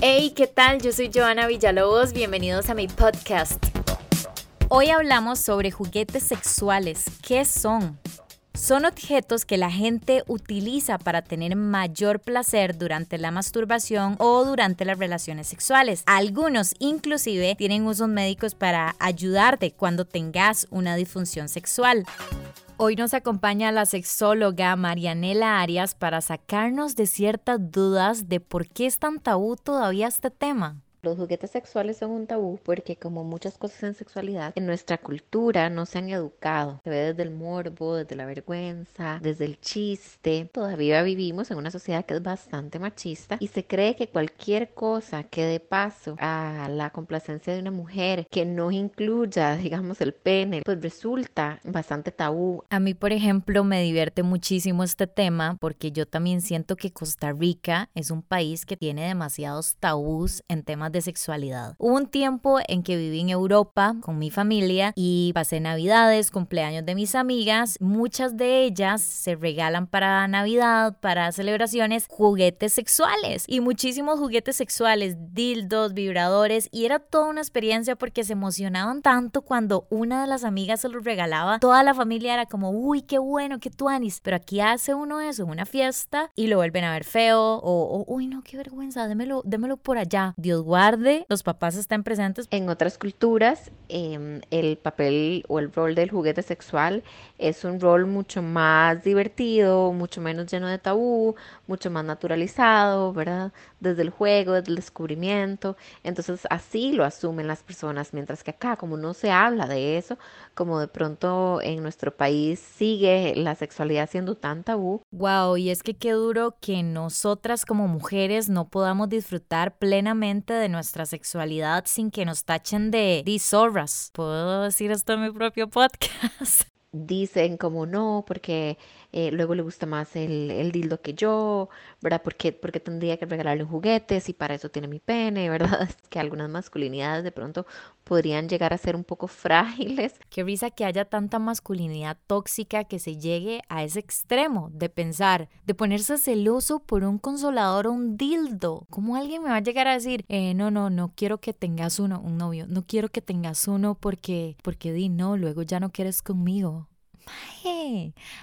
Hey, ¿qué tal? Yo soy Joana Villalobos, bienvenidos a mi podcast. Hoy hablamos sobre juguetes sexuales. ¿Qué son? Son objetos que la gente utiliza para tener mayor placer durante la masturbación o durante las relaciones sexuales. Algunos inclusive tienen usos médicos para ayudarte cuando tengas una disfunción sexual. Hoy nos acompaña la sexóloga Marianela Arias para sacarnos de ciertas dudas de por qué es tan tabú todavía este tema. Los juguetes sexuales son un tabú porque como muchas cosas en sexualidad, en nuestra cultura no se han educado. Se ve desde el morbo, desde la vergüenza, desde el chiste. Todavía vivimos en una sociedad que es bastante machista y se cree que cualquier cosa que dé paso a la complacencia de una mujer que no incluya, digamos, el pene, pues resulta bastante tabú. A mí, por ejemplo, me divierte muchísimo este tema porque yo también siento que Costa Rica es un país que tiene demasiados tabús en temas de sexualidad. Hubo un tiempo en que viví en Europa con mi familia y pasé navidades, cumpleaños de mis amigas. Muchas de ellas se regalan para Navidad, para celebraciones, juguetes sexuales y muchísimos juguetes sexuales, dildos, vibradores y era toda una experiencia porque se emocionaban tanto cuando una de las amigas se los regalaba. Toda la familia era como, uy, qué bueno, qué tuanis. Pero aquí hace uno eso en una fiesta y lo vuelven a ver feo o, uy, no, qué vergüenza, démelo, démelo por allá. Dios guarde los papás están presentes. En otras culturas, em, el papel o el rol del juguete sexual es un rol mucho más divertido, mucho menos lleno de tabú, mucho más naturalizado, ¿verdad? Desde el juego, desde el descubrimiento. Entonces así lo asumen las personas, mientras que acá, como no se habla de eso, como de pronto en nuestro país sigue la sexualidad siendo tan tabú. Wow, y es que qué duro que nosotras como mujeres no podamos disfrutar plenamente de nuestra sexualidad sin que nos tachen de disorras. ¿Puedo decir esto en mi propio podcast? Dicen como no, porque eh, luego le gusta más el, el, dildo que yo, ¿verdad? Porque, porque tendría que regalarle juguetes y para eso tiene mi pene, ¿verdad? Es que algunas masculinidades de pronto podrían llegar a ser un poco frágiles. Qué risa que haya tanta masculinidad tóxica que se llegue a ese extremo de pensar, de ponerse celoso por un consolador o un dildo. ¿Cómo alguien me va a llegar a decir, eh, no, no, no quiero que tengas uno, un novio, no quiero que tengas uno porque, porque di no, luego ya no quieres conmigo?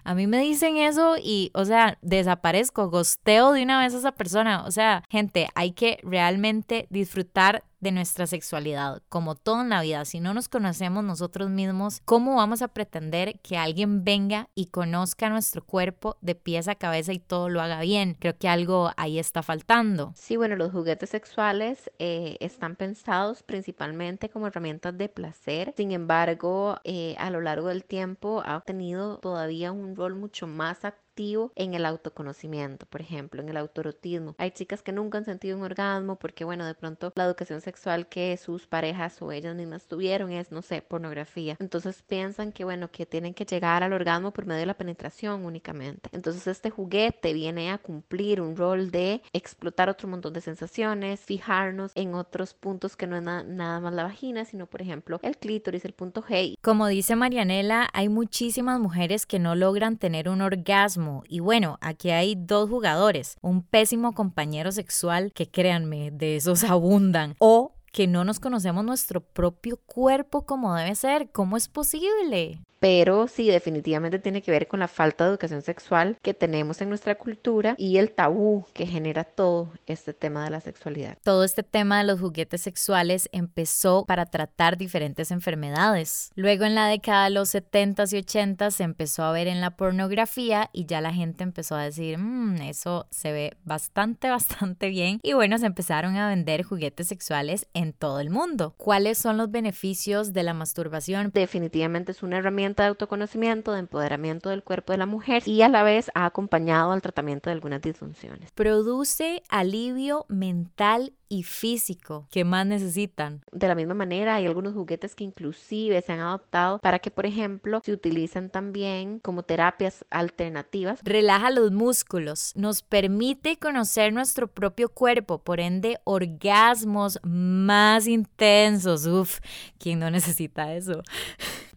A mí me dicen eso y, o sea, desaparezco, gosteo de una vez a esa persona. O sea, gente, hay que realmente disfrutar de nuestra sexualidad, como todo en la vida. Si no nos conocemos nosotros mismos, ¿cómo vamos a pretender que alguien venga y conozca nuestro cuerpo de pies a cabeza y todo lo haga bien? Creo que algo ahí está faltando. Sí, bueno, los juguetes sexuales eh, están pensados principalmente como herramientas de placer. Sin embargo, eh, a lo largo del tiempo ha tenido todavía un rol mucho más activo en el autoconocimiento, por ejemplo, en el autorotismo. Hay chicas que nunca han sentido un orgasmo porque, bueno, de pronto la educación sexual que sus parejas o ellas mismas tuvieron es, no sé, pornografía. Entonces piensan que, bueno, que tienen que llegar al orgasmo por medio de la penetración únicamente. Entonces este juguete viene a cumplir un rol de explotar otro montón de sensaciones, fijarnos en otros puntos que no es nada más la vagina, sino, por ejemplo, el clítoris, el punto G. Como dice Marianela, hay muchísimas mujeres que no logran tener un orgasmo y bueno, aquí hay dos jugadores, un pésimo compañero sexual que créanme, de esos abundan, o que no nos conocemos nuestro propio cuerpo como debe ser. ¿Cómo es posible? pero sí definitivamente tiene que ver con la falta de educación sexual que tenemos en nuestra cultura y el tabú que genera todo este tema de la sexualidad. Todo este tema de los juguetes sexuales empezó para tratar diferentes enfermedades. Luego en la década de los 70s y 80s se empezó a ver en la pornografía y ya la gente empezó a decir, mmm, eso se ve bastante, bastante bien. Y bueno, se empezaron a vender juguetes sexuales en todo el mundo. ¿Cuáles son los beneficios de la masturbación? Definitivamente es una herramienta de autoconocimiento, de empoderamiento del cuerpo de la mujer y a la vez ha acompañado al tratamiento de algunas disfunciones. Produce alivio mental y físico que más necesitan. De la misma manera, hay algunos juguetes que inclusive se han adoptado para que, por ejemplo, se utilizan también como terapias alternativas. Relaja los músculos, nos permite conocer nuestro propio cuerpo, por ende, orgasmos más intensos. Uf, ¿quién no necesita eso?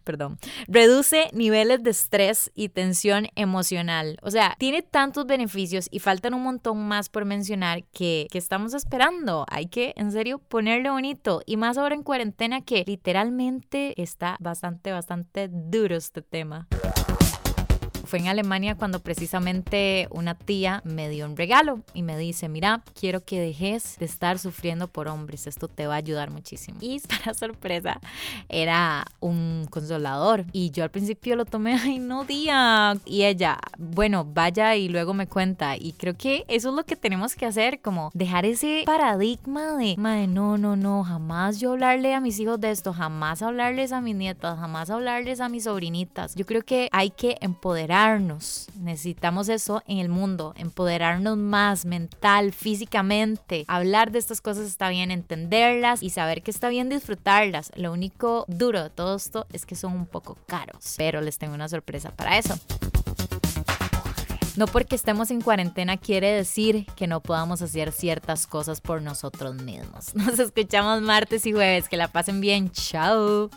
Perdón, reduce niveles de estrés y tensión emocional. O sea, tiene tantos beneficios y faltan un montón más por mencionar que, que estamos esperando. Hay que, en serio, ponerle bonito. Y más ahora en cuarentena que literalmente está bastante, bastante duro este tema. Fue en Alemania cuando precisamente una tía me dio un regalo y me dice, mira, quiero que dejes de estar sufriendo por hombres, esto te va a ayudar muchísimo. Y para sorpresa, era un consolador y yo al principio lo tomé, ay no tía, y ella, bueno, vaya y luego me cuenta y creo que eso es lo que tenemos que hacer, como dejar ese paradigma de, madre, no, no, no, jamás yo hablarle a mis hijos de esto, jamás hablarles a mis nietas, jamás hablarles a mis sobrinitas. Yo creo que hay que empoderar Necesitamos eso en el mundo, empoderarnos más mental, físicamente. Hablar de estas cosas está bien, entenderlas y saber que está bien disfrutarlas. Lo único duro de todo esto es que son un poco caros, pero les tengo una sorpresa para eso. No porque estemos en cuarentena quiere decir que no podamos hacer ciertas cosas por nosotros mismos. Nos escuchamos martes y jueves. Que la pasen bien. Chao.